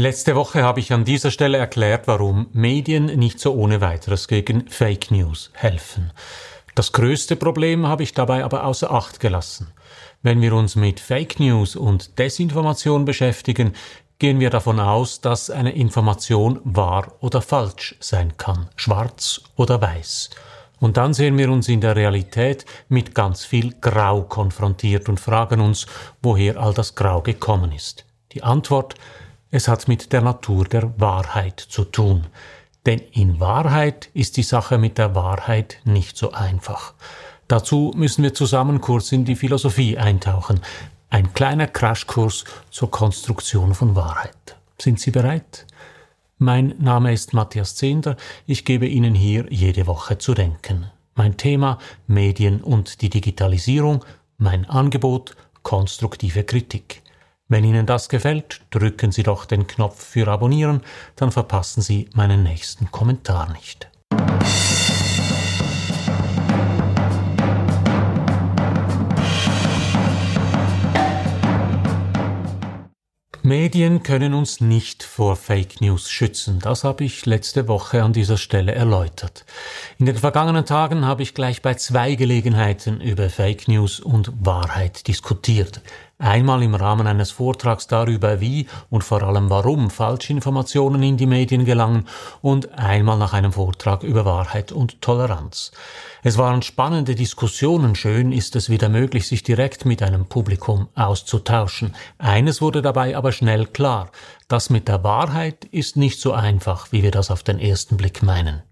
Letzte Woche habe ich an dieser Stelle erklärt, warum Medien nicht so ohne weiteres gegen Fake News helfen. Das größte Problem habe ich dabei aber außer Acht gelassen. Wenn wir uns mit Fake News und Desinformation beschäftigen, gehen wir davon aus, dass eine Information wahr oder falsch sein kann, schwarz oder weiß. Und dann sehen wir uns in der Realität mit ganz viel Grau konfrontiert und fragen uns, woher all das Grau gekommen ist. Die Antwort es hat mit der Natur der Wahrheit zu tun. Denn in Wahrheit ist die Sache mit der Wahrheit nicht so einfach. Dazu müssen wir zusammen kurz in die Philosophie eintauchen. Ein kleiner Crashkurs zur Konstruktion von Wahrheit. Sind Sie bereit? Mein Name ist Matthias Zehnder. Ich gebe Ihnen hier jede Woche zu denken. Mein Thema Medien und die Digitalisierung. Mein Angebot konstruktive Kritik. Wenn Ihnen das gefällt, drücken Sie doch den Knopf für Abonnieren, dann verpassen Sie meinen nächsten Kommentar nicht. Medien können uns nicht vor Fake News schützen. Das habe ich letzte Woche an dieser Stelle erläutert. In den vergangenen Tagen habe ich gleich bei zwei Gelegenheiten über Fake News und Wahrheit diskutiert. Einmal im Rahmen eines Vortrags darüber, wie und vor allem warum Falschinformationen in die Medien gelangen und einmal nach einem Vortrag über Wahrheit und Toleranz. Es waren spannende Diskussionen, schön ist es wieder möglich, sich direkt mit einem Publikum auszutauschen. Eines wurde dabei aber schnell klar, das mit der Wahrheit ist nicht so einfach, wie wir das auf den ersten Blick meinen.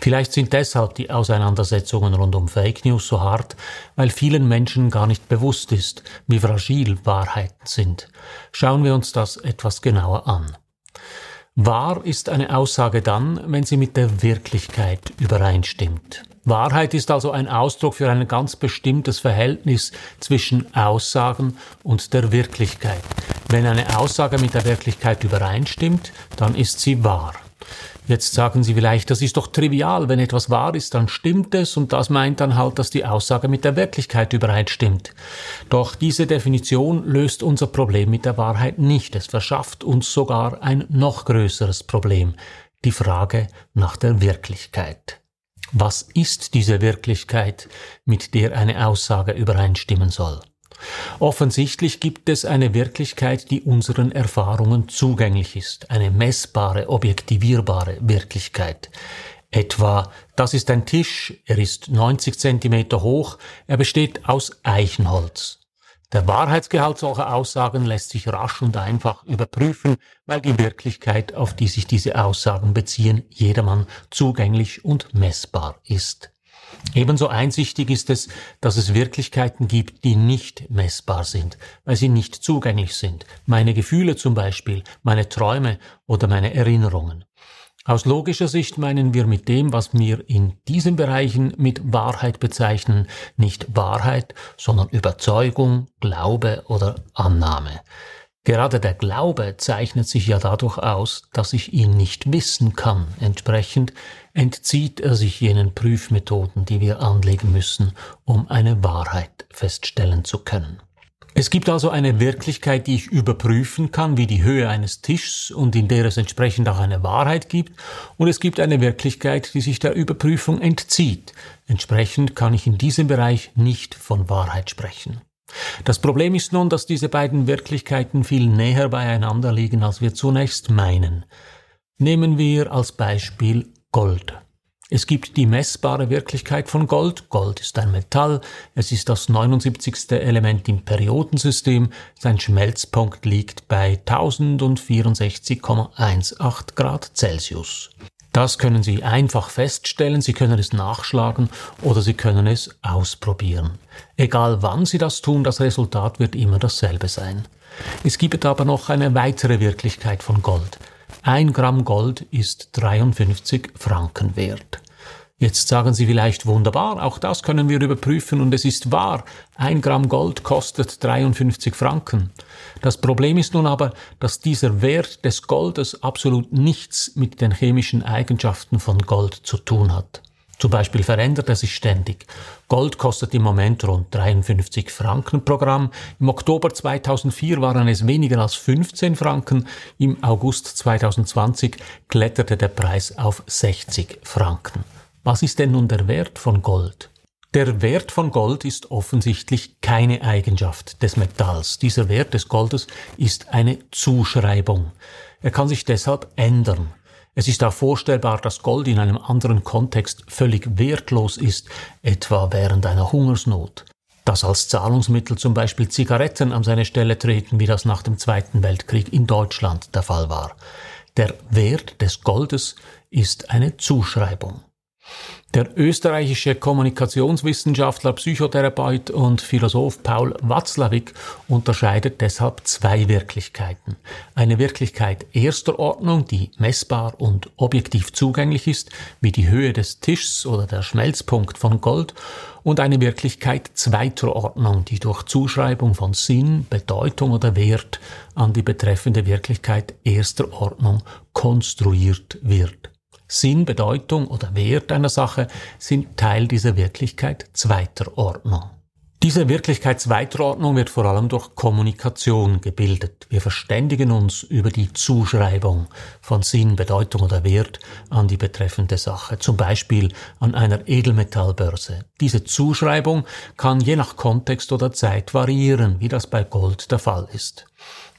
Vielleicht sind deshalb die Auseinandersetzungen rund um Fake News so hart, weil vielen Menschen gar nicht bewusst ist, wie fragil Wahrheiten sind. Schauen wir uns das etwas genauer an. Wahr ist eine Aussage dann, wenn sie mit der Wirklichkeit übereinstimmt. Wahrheit ist also ein Ausdruck für ein ganz bestimmtes Verhältnis zwischen Aussagen und der Wirklichkeit. Wenn eine Aussage mit der Wirklichkeit übereinstimmt, dann ist sie wahr. Jetzt sagen Sie vielleicht, das ist doch trivial, wenn etwas wahr ist, dann stimmt es und das meint dann halt, dass die Aussage mit der Wirklichkeit übereinstimmt. Doch diese Definition löst unser Problem mit der Wahrheit nicht. Es verschafft uns sogar ein noch größeres Problem, die Frage nach der Wirklichkeit. Was ist diese Wirklichkeit, mit der eine Aussage übereinstimmen soll? Offensichtlich gibt es eine Wirklichkeit, die unseren Erfahrungen zugänglich ist, eine messbare, objektivierbare Wirklichkeit. Etwa, das ist ein Tisch, er ist 90 Zentimeter hoch, er besteht aus Eichenholz. Der Wahrheitsgehalt solcher Aussagen lässt sich rasch und einfach überprüfen, weil die Wirklichkeit, auf die sich diese Aussagen beziehen, jedermann zugänglich und messbar ist. Ebenso einsichtig ist es, dass es Wirklichkeiten gibt, die nicht messbar sind, weil sie nicht zugänglich sind. Meine Gefühle zum Beispiel, meine Träume oder meine Erinnerungen. Aus logischer Sicht meinen wir mit dem, was wir in diesen Bereichen mit Wahrheit bezeichnen, nicht Wahrheit, sondern Überzeugung, Glaube oder Annahme. Gerade der Glaube zeichnet sich ja dadurch aus, dass ich ihn nicht wissen kann. Entsprechend entzieht er sich jenen Prüfmethoden, die wir anlegen müssen, um eine Wahrheit feststellen zu können. Es gibt also eine Wirklichkeit, die ich überprüfen kann, wie die Höhe eines Tischs und in der es entsprechend auch eine Wahrheit gibt, und es gibt eine Wirklichkeit, die sich der Überprüfung entzieht. Entsprechend kann ich in diesem Bereich nicht von Wahrheit sprechen. Das Problem ist nun, dass diese beiden Wirklichkeiten viel näher beieinander liegen, als wir zunächst meinen. Nehmen wir als Beispiel Gold. Es gibt die messbare Wirklichkeit von Gold. Gold ist ein Metall. Es ist das 79. Element im Periodensystem. Sein Schmelzpunkt liegt bei 1064,18 Grad Celsius. Das können Sie einfach feststellen, Sie können es nachschlagen oder Sie können es ausprobieren. Egal wann Sie das tun, das Resultat wird immer dasselbe sein. Es gibt aber noch eine weitere Wirklichkeit von Gold. Ein Gramm Gold ist 53 Franken wert. Jetzt sagen Sie vielleicht wunderbar, auch das können wir überprüfen und es ist wahr, ein Gramm Gold kostet 53 Franken. Das Problem ist nun aber, dass dieser Wert des Goldes absolut nichts mit den chemischen Eigenschaften von Gold zu tun hat. Zum Beispiel verändert er sich ständig. Gold kostet im Moment rund 53 Franken pro Gramm. Im Oktober 2004 waren es weniger als 15 Franken. Im August 2020 kletterte der Preis auf 60 Franken. Was ist denn nun der Wert von Gold? Der Wert von Gold ist offensichtlich keine Eigenschaft des Metalls. Dieser Wert des Goldes ist eine Zuschreibung. Er kann sich deshalb ändern. Es ist auch vorstellbar, dass Gold in einem anderen Kontext völlig wertlos ist, etwa während einer Hungersnot. Dass als Zahlungsmittel zum Beispiel Zigaretten an seine Stelle treten, wie das nach dem Zweiten Weltkrieg in Deutschland der Fall war. Der Wert des Goldes ist eine Zuschreibung. Der österreichische Kommunikationswissenschaftler, Psychotherapeut und Philosoph Paul Watzlawick unterscheidet deshalb zwei Wirklichkeiten. Eine Wirklichkeit erster Ordnung, die messbar und objektiv zugänglich ist, wie die Höhe des Tischs oder der Schmelzpunkt von Gold, und eine Wirklichkeit zweiter Ordnung, die durch Zuschreibung von Sinn, Bedeutung oder Wert an die betreffende Wirklichkeit erster Ordnung konstruiert wird. Sinn, Bedeutung oder Wert einer Sache sind Teil dieser Wirklichkeit zweiter Ordnung. Diese Wirklichkeit zweiter Ordnung wird vor allem durch Kommunikation gebildet. Wir verständigen uns über die Zuschreibung von Sinn, Bedeutung oder Wert an die betreffende Sache, zum Beispiel an einer Edelmetallbörse. Diese Zuschreibung kann je nach Kontext oder Zeit variieren, wie das bei Gold der Fall ist.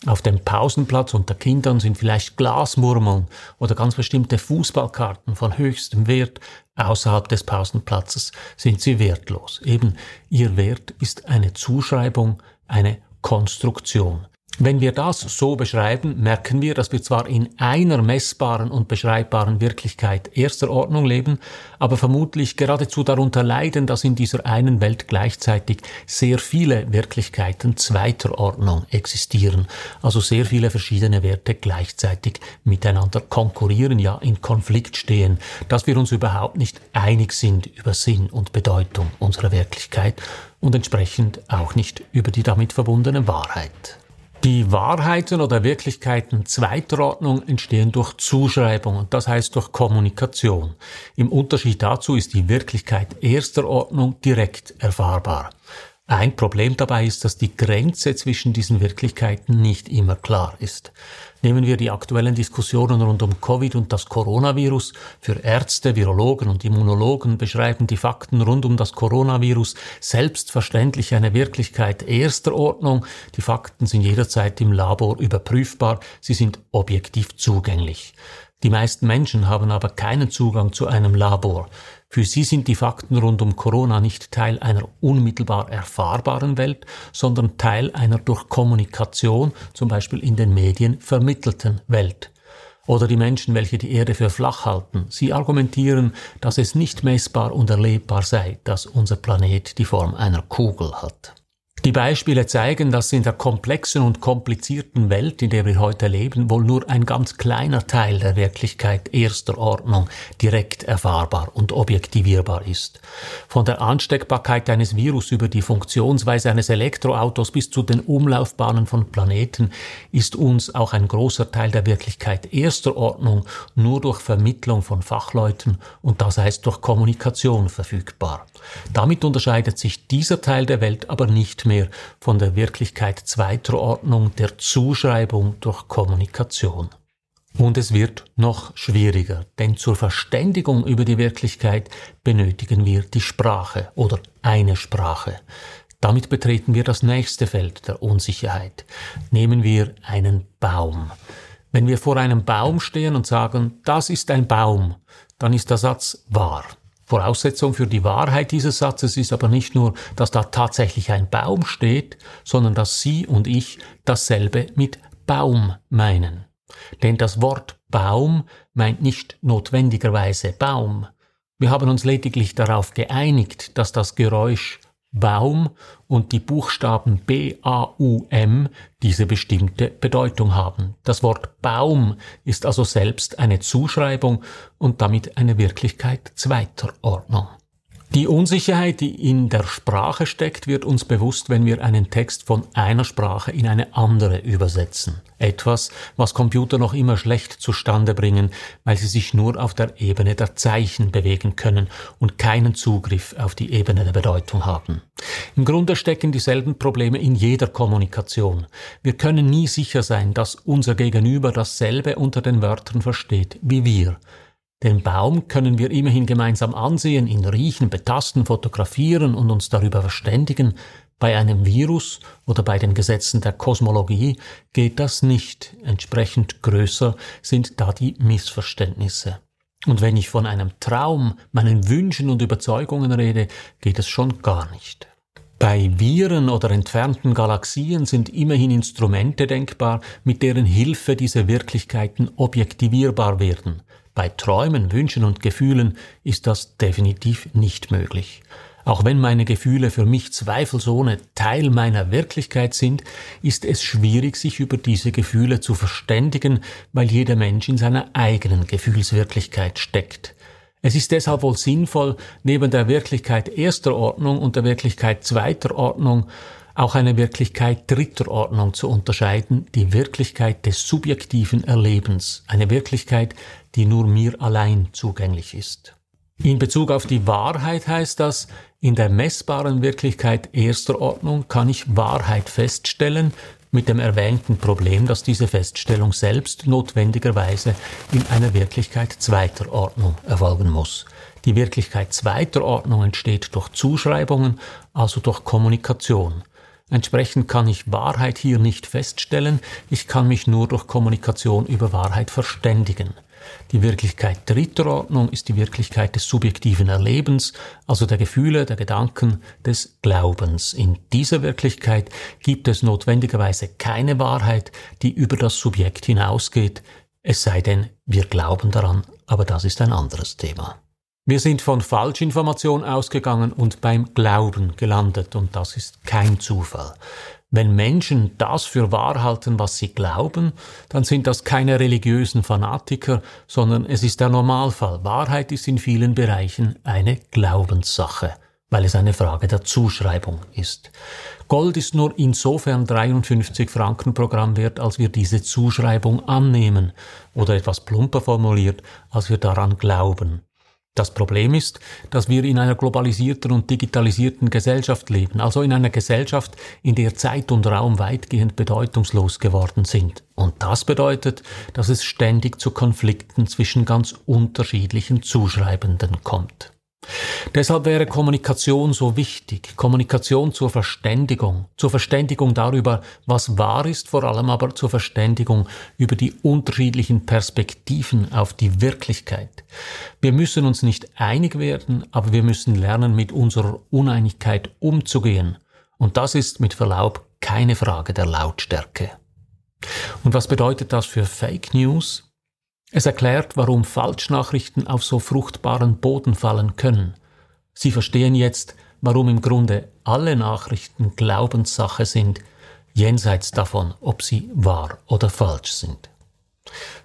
Auf dem Pausenplatz unter Kindern sind vielleicht Glasmurmeln oder ganz bestimmte Fußballkarten von höchstem Wert. Außerhalb des Pausenplatzes sind sie wertlos. Eben, ihr Wert ist eine Zuschreibung, eine Konstruktion. Wenn wir das so beschreiben, merken wir, dass wir zwar in einer messbaren und beschreibbaren Wirklichkeit erster Ordnung leben, aber vermutlich geradezu darunter leiden, dass in dieser einen Welt gleichzeitig sehr viele Wirklichkeiten zweiter Ordnung existieren, also sehr viele verschiedene Werte gleichzeitig miteinander konkurrieren, ja in Konflikt stehen, dass wir uns überhaupt nicht einig sind über Sinn und Bedeutung unserer Wirklichkeit und entsprechend auch nicht über die damit verbundene Wahrheit. Die Wahrheiten oder Wirklichkeiten zweiter Ordnung entstehen durch Zuschreibung und das heißt durch Kommunikation. Im Unterschied dazu ist die Wirklichkeit erster Ordnung direkt erfahrbar. Ein Problem dabei ist, dass die Grenze zwischen diesen Wirklichkeiten nicht immer klar ist. Nehmen wir die aktuellen Diskussionen rund um Covid und das Coronavirus. Für Ärzte, Virologen und Immunologen beschreiben die Fakten rund um das Coronavirus selbstverständlich eine Wirklichkeit erster Ordnung. Die Fakten sind jederzeit im Labor überprüfbar, sie sind objektiv zugänglich. Die meisten Menschen haben aber keinen Zugang zu einem Labor. Für sie sind die Fakten rund um Corona nicht Teil einer unmittelbar erfahrbaren Welt, sondern Teil einer durch Kommunikation, zum Beispiel in den Medien, vermittelten Welt. Oder die Menschen, welche die Erde für flach halten. Sie argumentieren, dass es nicht messbar und erlebbar sei, dass unser Planet die Form einer Kugel hat. Die Beispiele zeigen, dass in der komplexen und komplizierten Welt, in der wir heute leben, wohl nur ein ganz kleiner Teil der Wirklichkeit erster Ordnung direkt erfahrbar und objektivierbar ist. Von der Ansteckbarkeit eines Virus über die Funktionsweise eines Elektroautos bis zu den Umlaufbahnen von Planeten ist uns auch ein großer Teil der Wirklichkeit erster Ordnung nur durch Vermittlung von Fachleuten und das heißt durch Kommunikation verfügbar. Damit unterscheidet sich dieser Teil der Welt aber nicht mehr von der Wirklichkeit zweiter Ordnung der Zuschreibung durch Kommunikation. Und es wird noch schwieriger, denn zur Verständigung über die Wirklichkeit benötigen wir die Sprache oder eine Sprache. Damit betreten wir das nächste Feld der Unsicherheit. Nehmen wir einen Baum. Wenn wir vor einem Baum stehen und sagen, das ist ein Baum, dann ist der Satz wahr. Voraussetzung für die Wahrheit dieses Satzes ist aber nicht nur, dass da tatsächlich ein Baum steht, sondern dass Sie und ich dasselbe mit Baum meinen. Denn das Wort Baum meint nicht notwendigerweise Baum. Wir haben uns lediglich darauf geeinigt, dass das Geräusch Baum und die Buchstaben B, A, U, M diese bestimmte Bedeutung haben. Das Wort Baum ist also selbst eine Zuschreibung und damit eine Wirklichkeit zweiter Ordnung. Die Unsicherheit, die in der Sprache steckt, wird uns bewusst, wenn wir einen Text von einer Sprache in eine andere übersetzen. Etwas, was Computer noch immer schlecht zustande bringen, weil sie sich nur auf der Ebene der Zeichen bewegen können und keinen Zugriff auf die Ebene der Bedeutung haben. Im Grunde stecken dieselben Probleme in jeder Kommunikation. Wir können nie sicher sein, dass unser Gegenüber dasselbe unter den Wörtern versteht wie wir. Den Baum können wir immerhin gemeinsam ansehen, ihn riechen, betasten, fotografieren und uns darüber verständigen. Bei einem Virus oder bei den Gesetzen der Kosmologie geht das nicht. Entsprechend größer sind da die Missverständnisse. Und wenn ich von einem Traum, meinen Wünschen und Überzeugungen rede, geht es schon gar nicht. Bei Viren oder entfernten Galaxien sind immerhin Instrumente denkbar, mit deren Hilfe diese Wirklichkeiten objektivierbar werden. Bei Träumen, Wünschen und Gefühlen ist das definitiv nicht möglich. Auch wenn meine Gefühle für mich zweifelsohne Teil meiner Wirklichkeit sind, ist es schwierig, sich über diese Gefühle zu verständigen, weil jeder Mensch in seiner eigenen Gefühlswirklichkeit steckt. Es ist deshalb wohl sinnvoll, neben der Wirklichkeit erster Ordnung und der Wirklichkeit zweiter Ordnung auch eine Wirklichkeit dritter Ordnung zu unterscheiden, die Wirklichkeit des subjektiven Erlebens, eine Wirklichkeit, die nur mir allein zugänglich ist. In Bezug auf die Wahrheit heißt das, in der messbaren Wirklichkeit erster Ordnung kann ich Wahrheit feststellen, mit dem erwähnten Problem, dass diese Feststellung selbst notwendigerweise in einer Wirklichkeit zweiter Ordnung erfolgen muss. Die Wirklichkeit zweiter Ordnung entsteht durch Zuschreibungen, also durch Kommunikation. Entsprechend kann ich Wahrheit hier nicht feststellen, ich kann mich nur durch Kommunikation über Wahrheit verständigen. Die Wirklichkeit dritter Ordnung ist die Wirklichkeit des subjektiven Erlebens, also der Gefühle, der Gedanken, des Glaubens. In dieser Wirklichkeit gibt es notwendigerweise keine Wahrheit, die über das Subjekt hinausgeht, es sei denn, wir glauben daran, aber das ist ein anderes Thema. Wir sind von Falschinformation ausgegangen und beim Glauben gelandet und das ist kein Zufall. Wenn Menschen das für wahr halten, was sie glauben, dann sind das keine religiösen Fanatiker, sondern es ist der Normalfall. Wahrheit ist in vielen Bereichen eine Glaubenssache, weil es eine Frage der Zuschreibung ist. Gold ist nur insofern 53 Franken Programm wert, als wir diese Zuschreibung annehmen oder etwas plumper formuliert, als wir daran glauben. Das Problem ist, dass wir in einer globalisierten und digitalisierten Gesellschaft leben, also in einer Gesellschaft, in der Zeit und Raum weitgehend bedeutungslos geworden sind. Und das bedeutet, dass es ständig zu Konflikten zwischen ganz unterschiedlichen Zuschreibenden kommt. Deshalb wäre Kommunikation so wichtig, Kommunikation zur Verständigung, zur Verständigung darüber, was wahr ist, vor allem aber zur Verständigung über die unterschiedlichen Perspektiven auf die Wirklichkeit. Wir müssen uns nicht einig werden, aber wir müssen lernen, mit unserer Uneinigkeit umzugehen. Und das ist mit Verlaub keine Frage der Lautstärke. Und was bedeutet das für Fake News? Es erklärt, warum Falschnachrichten auf so fruchtbaren Boden fallen können. Sie verstehen jetzt, warum im Grunde alle Nachrichten Glaubenssache sind, jenseits davon, ob sie wahr oder falsch sind.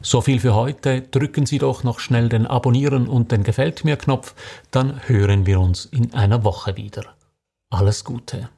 So viel für heute. Drücken Sie doch noch schnell den Abonnieren und den Gefällt mir Knopf, dann hören wir uns in einer Woche wieder. Alles Gute.